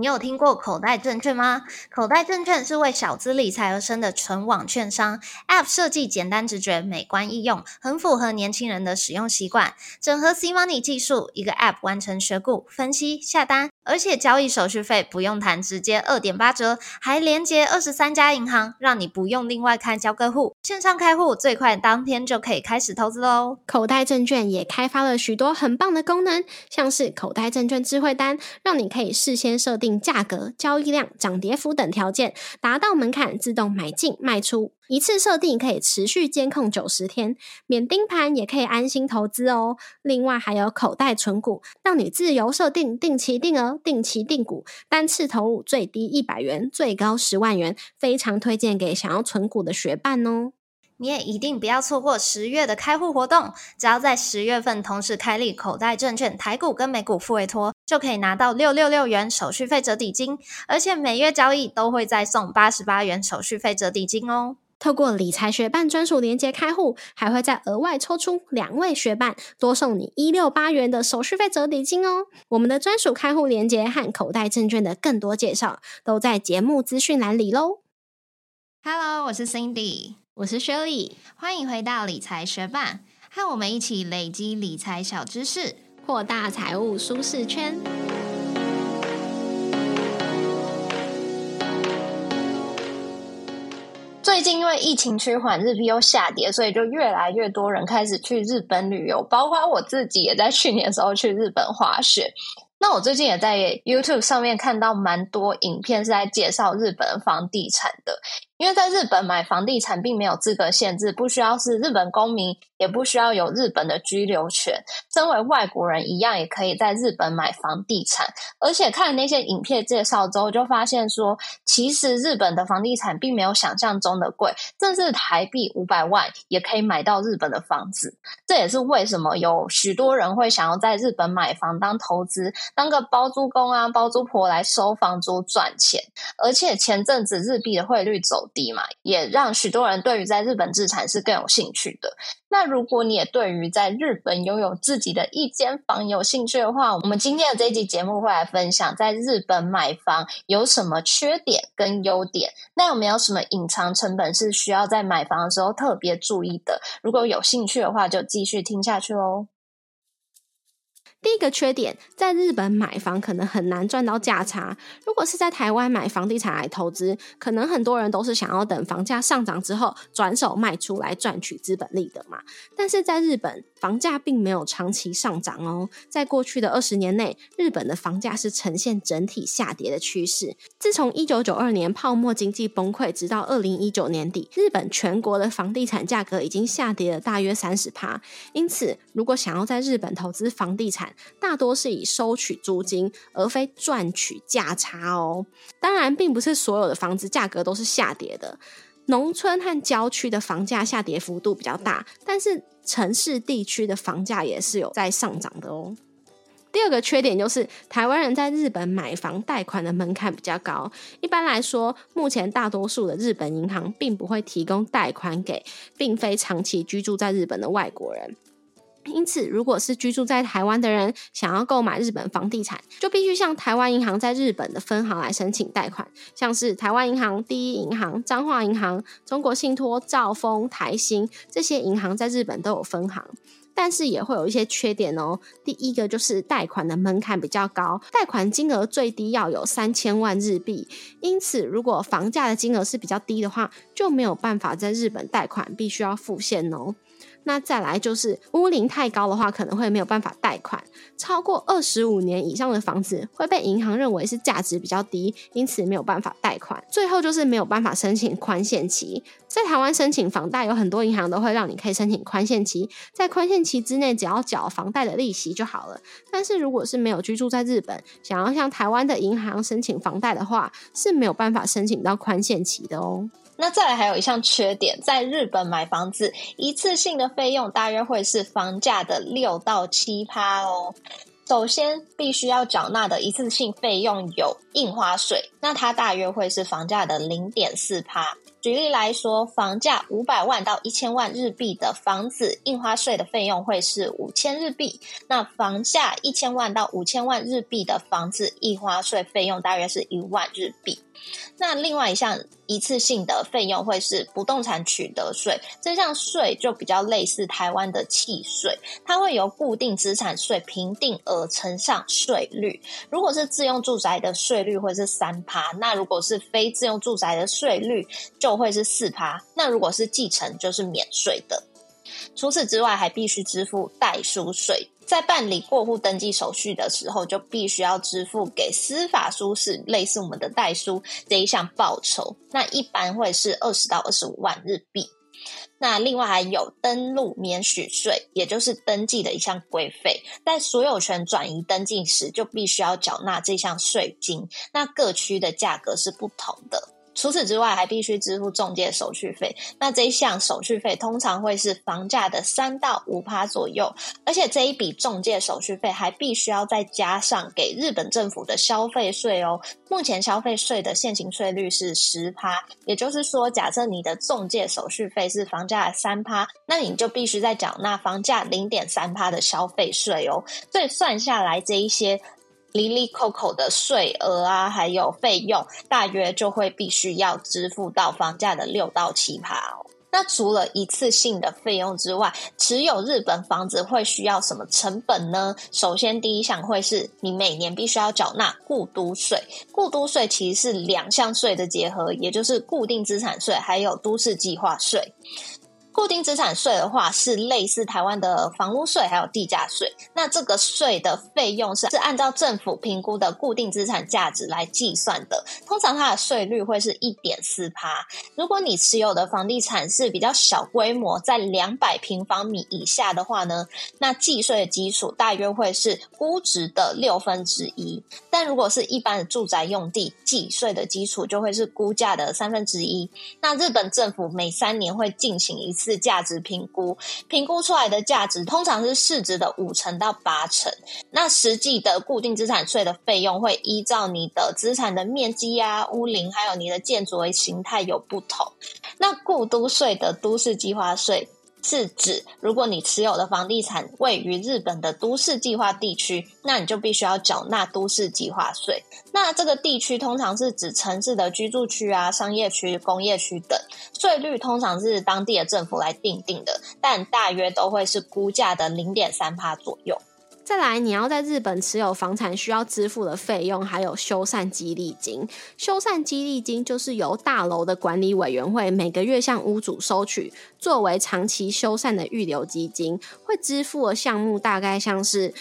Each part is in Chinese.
你有听过口袋证券吗？口袋证券是为小资理财而生的纯网券商，App 设计简单直觉、美观易用，很符合年轻人的使用习惯。整合 C Money 技术，一个 App 完成选股、分析、下单，而且交易手续费不用谈，直接二点八折，还连接二十三家银行，让你不用另外开交割户，线上开户最快当天就可以开始投资喽。口袋证券也开发了许多很棒的功能，像是口袋证券智慧单，让你可以事先设定。价格、交易量、涨跌幅等条件达到门槛，自动买进卖出，一次设定可以持续监控九十天，免盯盘也可以安心投资哦。另外还有口袋存股，让你自由设定定期定额、定期定股，单次投入最低一百元，最高十万元，非常推荐给想要存股的学伴哦。你也一定不要错过十月的开户活动，只要在十月份同时开立口袋证券台股跟美股付委托，就可以拿到六六六元手续费折抵金，而且每月交易都会再送八十八元手续费折抵金哦。透过理财学办专属连接开户，还会再额外抽出两位学伴，多送你一六八元的手续费折抵金哦。我们的专属开户连接和口袋证券的更多介绍，都在节目资讯栏里喽。Hello，我是 Cindy。我是 Shirley，欢迎回到理财学霸，和我们一起累积理财小知识，扩大财务舒适圈。最近因为疫情趋缓，日币又下跌，所以就越来越多人开始去日本旅游，包括我自己也在去年时候去日本滑雪。那我最近也在 YouTube 上面看到蛮多影片是在介绍日本房地产的。因为在日本买房地产并没有资格限制，不需要是日本公民，也不需要有日本的居留权，身为外国人一样也可以在日本买房地产。而且看那些影片介绍之后，就发现说，其实日本的房地产并没有想象中的贵，甚至台币五百万也可以买到日本的房子。这也是为什么有许多人会想要在日本买房当投资，当个包租公啊、包租婆来收房租赚钱。而且前阵子日币的汇率走。低嘛，也让许多人对于在日本置产是更有兴趣的。那如果你也对于在日本拥有自己的一间房有兴趣的话，我们今天的这一集节目会来分享在日本买房有什么缺点跟优点。那有没有什么隐藏成本是需要在买房的时候特别注意的？如果有兴趣的话，就继续听下去喽。第一个缺点，在日本买房可能很难赚到价差。如果是在台湾买房地产来投资，可能很多人都是想要等房价上涨之后转手卖出来赚取资本利得嘛。但是在日本，房价并没有长期上涨哦。在过去的二十年内，日本的房价是呈现整体下跌的趋势。自从一九九二年泡沫经济崩溃，直到二零一九年底，日本全国的房地产价格已经下跌了大约三十趴。因此，如果想要在日本投资房地产，大多是以收取租金，而非赚取价差哦。当然，并不是所有的房子价格都是下跌的。农村和郊区的房价下跌幅度比较大，但是城市地区的房价也是有在上涨的哦。第二个缺点就是，台湾人在日本买房贷款的门槛比较高。一般来说，目前大多数的日本银行并不会提供贷款给并非长期居住在日本的外国人。因此，如果是居住在台湾的人想要购买日本房地产，就必须向台湾银行在日本的分行来申请贷款，像是台湾银行、第一银行、彰化银行、中国信托、兆丰、台新这些银行在日本都有分行，但是也会有一些缺点哦。第一个就是贷款的门槛比较高，贷款金额最低要有三千万日币，因此如果房价的金额是比较低的话，就没有办法在日本贷款，必须要付现哦。那再来就是屋龄太高的话，可能会没有办法贷款。超过二十五年以上的房子会被银行认为是价值比较低，因此没有办法贷款。最后就是没有办法申请宽限期。在台湾申请房贷，有很多银行都会让你可以申请宽限期，在宽限期之内只要缴房贷的利息就好了。但是如果是没有居住在日本，想要向台湾的银行申请房贷的话，是没有办法申请到宽限期的哦。那再来还有一项缺点，在日本买房子一次性的费用大约会是房价的六到七趴哦。首先必须要缴纳的一次性费用有印花税，那它大约会是房价的零点四趴。举例来说，房价五百万到一千万日币的房子，印花税的费用会是五千日币；那房价一千万到五千万日币的房子，印花税费用大约是一万日币。那另外一项一次性的费用会是不动产取得税，这项税就比较类似台湾的契税，它会由固定资产税评定而乘上税率。如果是自用住宅的税率会是三趴，那如果是非自用住宅的税率就会是四趴，那如果是继承就是免税的。除此之外，还必须支付代书税。在办理过户登记手续的时候，就必须要支付给司法书士类似我们的代书这一项报酬。那一般会是二十到二十五万日币。那另外还有登录免许税，也就是登记的一项规费，在所有权转移登记时，就必须要缴纳这项税金。那各区的价格是不同的。除此之外，还必须支付中介手续费。那这一项手续费通常会是房价的三到五趴左右，而且这一笔中介手续费还必须要再加上给日本政府的消费税哦。目前消费税的现行税率是十趴，也就是说，假设你的中介手续费是房价的三趴，那你就必须再缴纳房价零点三趴的消费税哦。所以算下来，这一些。里里扣扣的税额啊，还有费用，大约就会必须要支付到房价的六到七趴哦。那除了一次性的费用之外，持有日本房子会需要什么成本呢？首先，第一项会是你每年必须要缴纳固都税。固都税其实是两项税的结合，也就是固定资产税还有都市计划税。固定资产税的话，是类似台湾的房屋税还有地价税。那这个税的费用是是按照政府评估的固定资产价值来计算的，通常它的税率会是一点四趴。如果你持有的房地产是比较小规模，在两百平方米以下的话呢，那计税的基础大约会是估值的六分之一。但如果是一般的住宅用地，计税的基础就会是估价的三分之一。那日本政府每三年会进行一次。是价值评估，评估出来的价值通常是市值的五成到八成。那实际的固定资产税的费用会依照你的资产的面积啊、屋龄，还有你的建筑为形态有不同。那故都税的都市计划税。是指，如果你持有的房地产位于日本的都市计划地区，那你就必须要缴纳都市计划税。那这个地区通常是指城市的居住区啊、商业区、工业区等，税率通常是当地的政府来定定的，但大约都会是估价的零点三帕左右。再来，你要在日本持有房产需要支付的费用，还有修缮激励金。修缮激励金就是由大楼的管理委员会每个月向屋主收取，作为长期修缮的预留基金。会支付的项目大概像是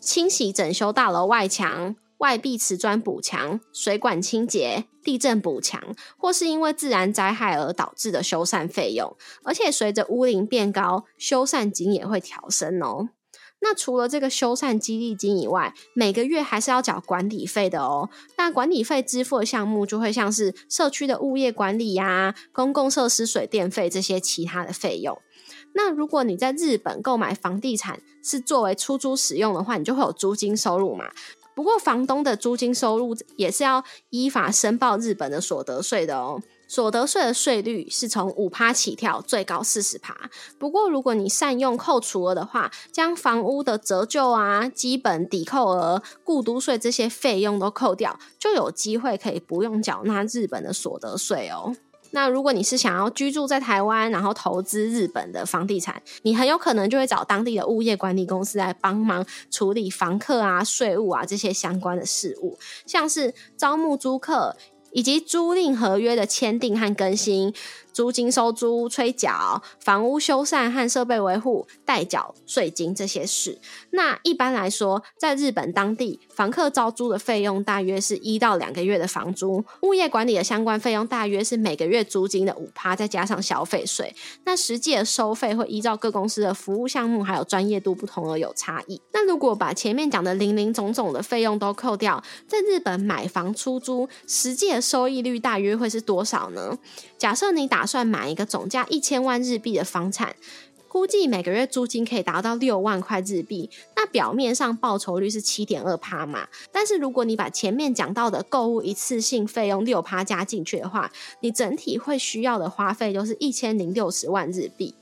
清洗整修大楼外墙、外壁瓷砖补墙、水管清洁、地震补墙，或是因为自然灾害而导致的修缮费用。而且随着屋龄变高，修缮金也会调升哦。那除了这个修缮激励金以外，每个月还是要缴管理费的哦。那管理费支付的项目就会像是社区的物业管理呀、公共设施水电费这些其他的费用。那如果你在日本购买房地产是作为出租使用的话，你就会有租金收入嘛。不过房东的租金收入也是要依法申报日本的所得税的哦。所得税的税率是从五趴起跳，最高四十趴。不过，如果你善用扣除额的话，将房屋的折旧啊、基本抵扣额、固都税这些费用都扣掉，就有机会可以不用缴纳日本的所得税哦。那如果你是想要居住在台湾，然后投资日本的房地产，你很有可能就会找当地的物业管理公司来帮忙处理房客啊、税务啊这些相关的事务，像是招募租客。以及租赁合约的签订和更新。租金收租、催缴、房屋修缮和设备维护、代缴税金这些事。那一般来说，在日本当地，房客招租的费用大约是一到两个月的房租，物业管理的相关费用大约是每个月租金的五趴，再加上消费税。那实际的收费会依照各公司的服务项目还有专业度不同而有差异。那如果把前面讲的零零总总的费用都扣掉，在日本买房出租，实际收益率大约会是多少呢？假设你打算买一个总价一千万日币的房产，估计每个月租金可以达到六万块日币。那表面上报酬率是七点二趴嘛，但是如果你把前面讲到的购物一次性费用六趴加进去的话，你整体会需要的花费就是一千零六十万日币。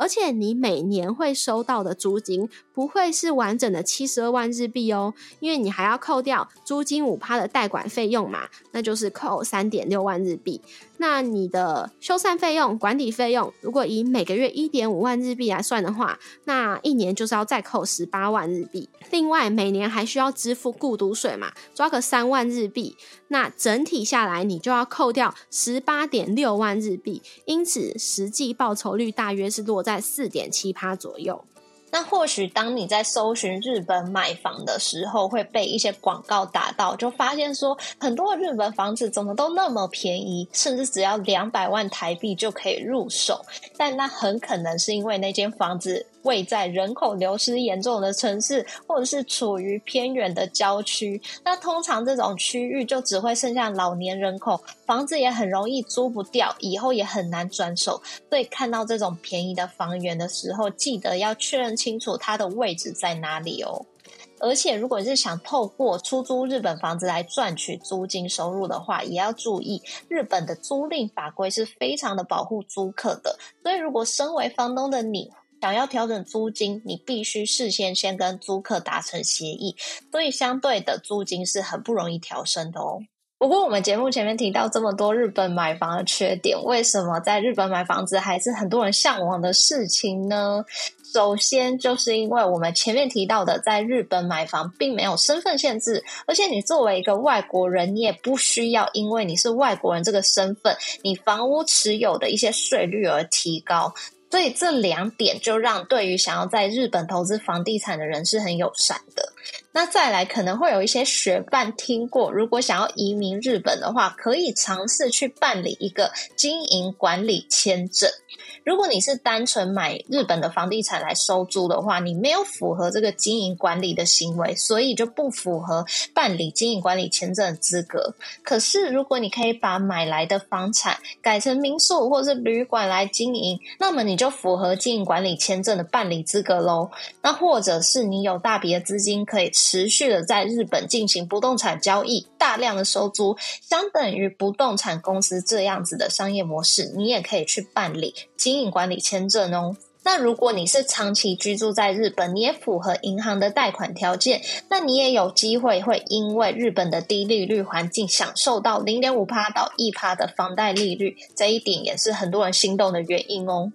而且你每年会收到的租金不会是完整的七十二万日币哦，因为你还要扣掉租金五趴的代管费用嘛，那就是扣三点六万日币。那你的修缮费用、管理费用，如果以每个月一点五万日币来算的话，那一年就是要再扣十八万日币。另外，每年还需要支付雇都税嘛，抓个三万日币，那整体下来你就要扣掉十八点六万日币。因此，实际报酬率大约是落在在四点七趴左右。那或许当你在搜寻日本买房的时候，会被一些广告打到，就发现说很多日本房子怎么都那么便宜，甚至只要两百万台币就可以入手。但那很可能是因为那间房子。位在人口流失严重的城市，或者是处于偏远的郊区，那通常这种区域就只会剩下老年人口，房子也很容易租不掉，以后也很难转手。所以看到这种便宜的房源的时候，记得要确认清楚它的位置在哪里哦。而且，如果是想透过出租日本房子来赚取租金收入的话，也要注意日本的租赁法规是非常的保护租客的。所以，如果身为房东的你，想要调整租金，你必须事先先跟租客达成协议，所以相对的租金是很不容易调升的哦。不过我们节目前面提到这么多日本买房的缺点，为什么在日本买房子还是很多人向往的事情呢？首先就是因为我们前面提到的，在日本买房并没有身份限制，而且你作为一个外国人，你也不需要因为你是外国人这个身份，你房屋持有的一些税率而提高。所以这两点就让对于想要在日本投资房地产的人是很友善的。那再来可能会有一些学伴听过，如果想要移民日本的话，可以尝试去办理一个经营管理签证。如果你是单纯买日本的房地产来收租的话，你没有符合这个经营管理的行为，所以就不符合办理经营管理签证的资格。可是，如果你可以把买来的房产改成民宿或是旅馆来经营，那么你就符合经营管理签证的办理资格喽。那或者是你有大笔的资金，可以持续的在日本进行不动产交易，大量的收租，相等于不动产公司这样子的商业模式，你也可以去办理。经营管理签证哦，那如果你是长期居住在日本，你也符合银行的贷款条件，那你也有机会会因为日本的低利率环境，享受到零点五趴到一趴的房贷利率，这一点也是很多人心动的原因哦。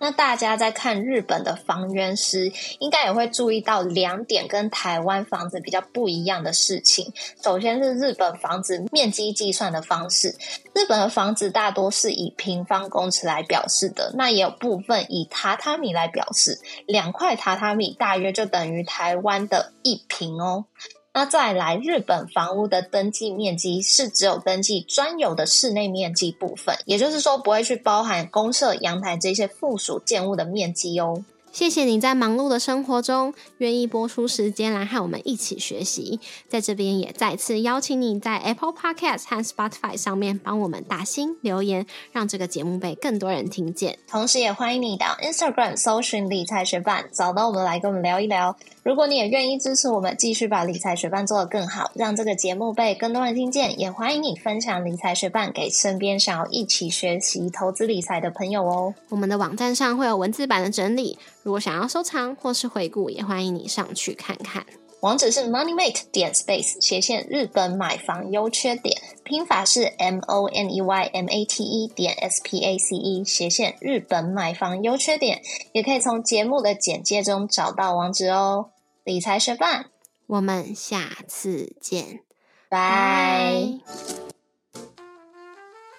那大家在看日本的房源时，应该也会注意到两点跟台湾房子比较不一样的事情。首先是日本房子面积计算的方式，日本的房子大多是以平方公尺来表示的，那也有部分以榻榻米来表示，两块榻榻米大约就等于台湾的一平哦。那再来，日本房屋的登记面积是只有登记专有的室内面积部分，也就是说不会去包含公社、阳台这些附属建物的面积哦。谢谢你在忙碌的生活中愿意播出时间来和我们一起学习，在这边也再次邀请你在 Apple Podcast 和 Spotify 上面帮我们打新留言，让这个节目被更多人听见。同时，也欢迎你到 Instagram 搜寻理财学伴，找到我们来跟我们聊一聊。如果你也愿意支持我们，继续把理财学伴做得更好，让这个节目被更多人听见，也欢迎你分享理财学伴给身边想要一起学习投资理财的朋友哦。我们的网站上会有文字版的整理。如果想要收藏或是回顾，也欢迎你上去看看。网址是 moneymate 点 space 斜线日本买房优缺点，拼法是 m o n e y m a t e 点 s p a c e 斜线日本买房优缺点，也可以从节目的简介中找到网址哦。理财学伴，我们下次见，拜。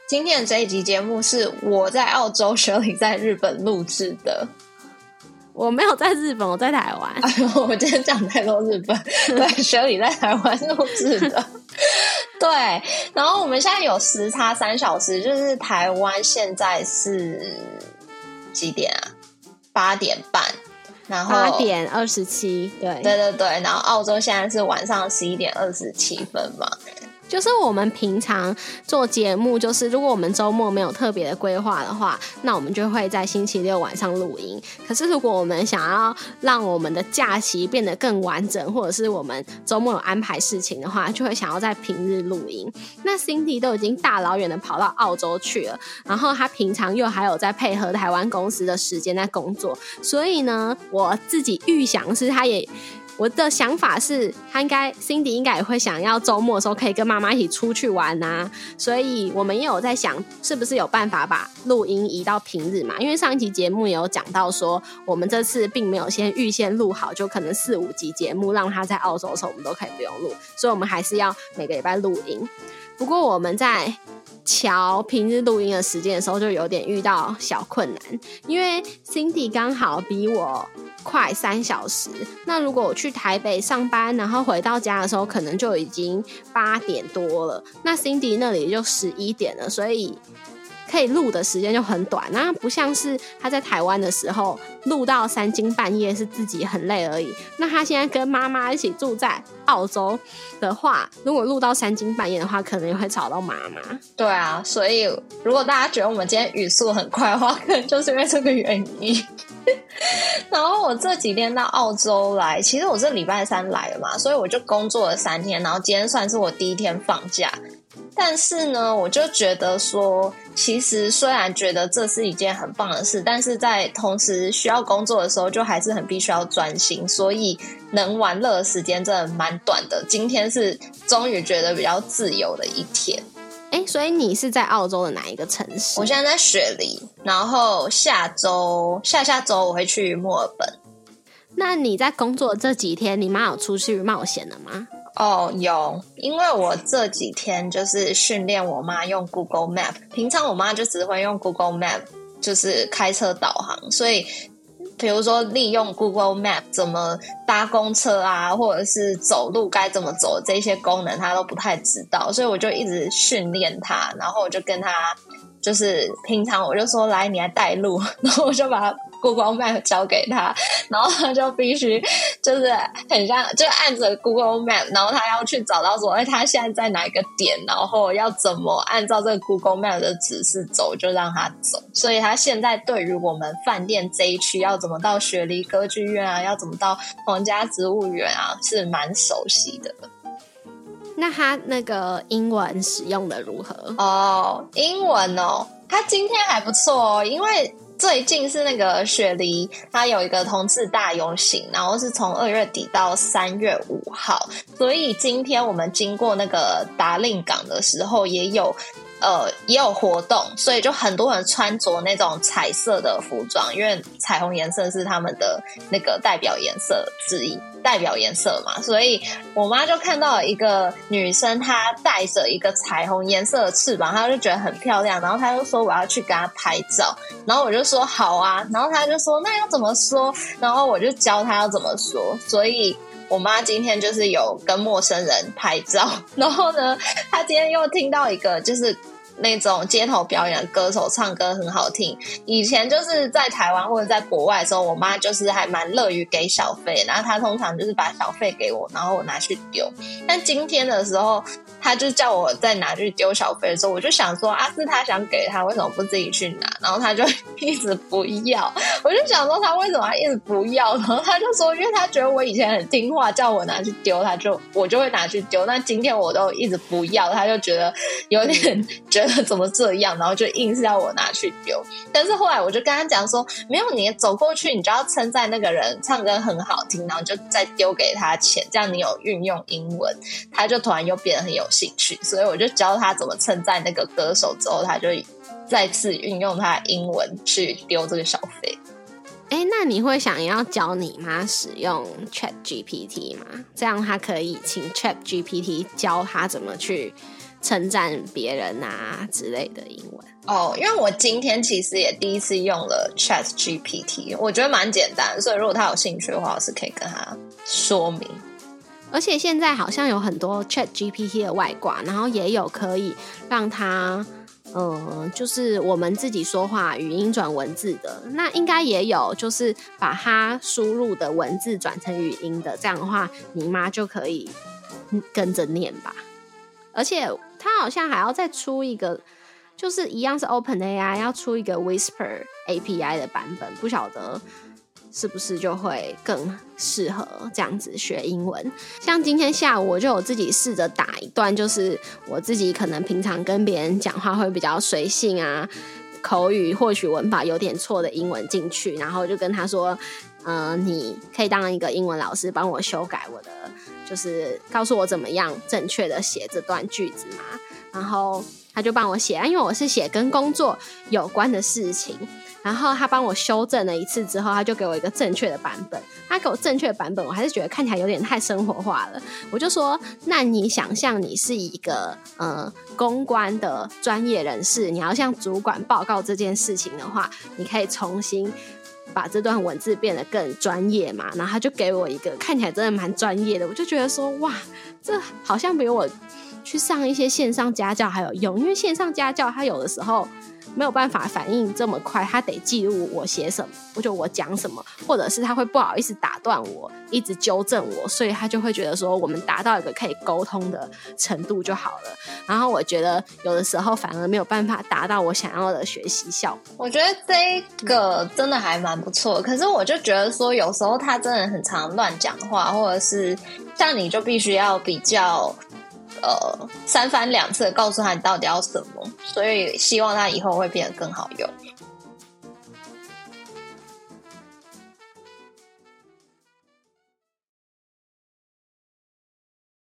今天的这一集节目是我在澳洲，学理在日本录制的。我没有在日本，我在台湾。我今天讲太多日本，对，雪里在台湾录制的。对，然后我们现在有时差三小时，就是台湾现在是几点啊？八点半，然后八点二十七。对，对对对，然后澳洲现在是晚上十一点二十七分嘛。就是我们平常做节目，就是如果我们周末没有特别的规划的话，那我们就会在星期六晚上录音。可是如果我们想要让我们的假期变得更完整，或者是我们周末有安排事情的话，就会想要在平日录音。那 Cindy 都已经大老远的跑到澳洲去了，然后他平常又还有在配合台湾公司的时间在工作，所以呢，我自己预想是他也。我的想法是，他应该 Cindy 应该也会想要周末的时候可以跟妈妈一起出去玩呐，所以我们也有在想，是不是有办法把录音移到平日嘛？因为上一集节目也有讲到说，我们这次并没有先预先录好，就可能四五集节目让他在澳洲的时候我们都可以不用录，所以我们还是要每个礼拜录音。不过我们在瞧平日录音的时间的时候，就有点遇到小困难，因为 Cindy 刚好比我。快三小时。那如果我去台北上班，然后回到家的时候，可能就已经八点多了。那 Cindy 那里就十一点了，所以可以录的时间就很短。那不像是他在台湾的时候，录到三更半夜是自己很累而已。那他现在跟妈妈一起住在澳洲的话，如果录到三更半夜的话，可能也会吵到妈妈。对啊，所以如果大家觉得我们今天语速很快的话，可能就是因为这个原因。然后我这几天到澳洲来，其实我是礼拜三来的嘛，所以我就工作了三天，然后今天算是我第一天放假。但是呢，我就觉得说，其实虽然觉得这是一件很棒的事，但是在同时需要工作的时候，就还是很必须要专心，所以能玩乐的时间真的蛮短的。今天是终于觉得比较自由的一天。哎，所以你是在澳洲的哪一个城市？我现在在雪梨，然后下周、下下周我会去墨尔本。那你在工作这几天，你妈有出去冒险了吗？哦，有，因为我这几天就是训练我妈用 Google Map。平常我妈就只会用 Google Map，就是开车导航，所以。比如说，利用 Google Map 怎么搭公车啊，或者是走路该怎么走这些功能，他都不太知道，所以我就一直训练他，然后我就跟他，就是平常我就说来，你来带路，然后我就把他。Google Map 交给他，然后他就必须就是很像，就按着 Google Map，然后他要去找到说，哎，他现在在哪一个点，然后要怎么按照这个 Google Map 的指示走，就让他走。所以他现在对于我们饭店这一区要怎么到雪梨歌剧院啊，要怎么到皇家植物园啊，是蛮熟悉的。那他那个英文使用的如何？哦，英文哦，他今天还不错哦，因为。最近是那个雪梨，它有一个同志大游行，然后是从二月底到三月五号，所以今天我们经过那个达令港的时候，也有呃也有活动，所以就很多人穿着那种彩色的服装，因为彩虹颜色是他们的那个代表颜色之一。代表颜色嘛，所以我妈就看到一个女生，她带着一个彩虹颜色的翅膀，她就觉得很漂亮，然后她就说我要去给她拍照，然后我就说好啊，然后她就说那要怎么说，然后我就教她要怎么说，所以我妈今天就是有跟陌生人拍照，然后呢，她今天又听到一个就是。那种街头表演歌手唱歌很好听。以前就是在台湾或者在国外的时候，我妈就是还蛮乐于给小费，然后她通常就是把小费给我，然后我拿去丢。但今天的时候，她就叫我再拿去丢小费的时候，我就想说啊，是她想给他，为什么不自己去拿？然后她就 一直不要。我就想说，她为什么一直不要？然后她就说，因为她觉得我以前很听话，叫我拿去丢，她就我就会拿去丢。那今天我都一直不要，她就觉得有点 觉得。怎么这样？然后就硬是要我拿去丢。但是后来我就跟他讲说，没有你走过去，你就要称赞那个人唱歌很好听，然后就再丢给他钱，这样你有运用英文，他就突然又变得很有兴趣。所以我就教他怎么称赞那个歌手，之后他就再次运用他的英文去丢这个小费。哎，那你会想要教你妈使用 Chat GPT 吗？这样他可以请 Chat GPT 教他怎么去。称赞别人啊之类的英文哦，因为我今天其实也第一次用了 Chat GPT，我觉得蛮简单，所以如果他有兴趣的话，我是可以跟他说明。而且现在好像有很多 Chat GPT 的外挂，然后也有可以让他，嗯，就是我们自己说话语音转文字的，那应该也有，就是把它输入的文字转成语音的，这样的话，你妈就可以跟着念吧。而且它好像还要再出一个，就是一样是 Open AI 要出一个 Whisper API 的版本，不晓得是不是就会更适合这样子学英文。像今天下午我就有自己试着打一段，就是我自己可能平常跟别人讲话会比较随性啊。口语或许文法有点错的英文进去，然后就跟他说：“嗯，你可以当一个英文老师，帮我修改我的，就是告诉我怎么样正确的写这段句子嘛。”然后他就帮我写啊，因为我是写跟工作有关的事情。然后他帮我修正了一次之后，他就给我一个正确的版本。他给我正确的版本，我还是觉得看起来有点太生活化了。我就说：“那你想象你是一个呃公关的专业人士，你要向主管报告这件事情的话，你可以重新把这段文字变得更专业嘛？”然后他就给我一个看起来真的蛮专业的，我就觉得说：“哇，这好像比我去上一些线上家教还有用，因为线上家教他有的时候。”没有办法反应这么快，他得记录我写什么，或者我讲什么，或者是他会不好意思打断我，一直纠正我，所以他就会觉得说我们达到一个可以沟通的程度就好了。然后我觉得有的时候反而没有办法达到我想要的学习效果。我觉得这个真的还蛮不错，可是我就觉得说有时候他真的很常乱讲话，或者是像你就必须要比较。呃，三番两次告诉他你到底要什么，所以希望他以后会变得更好用。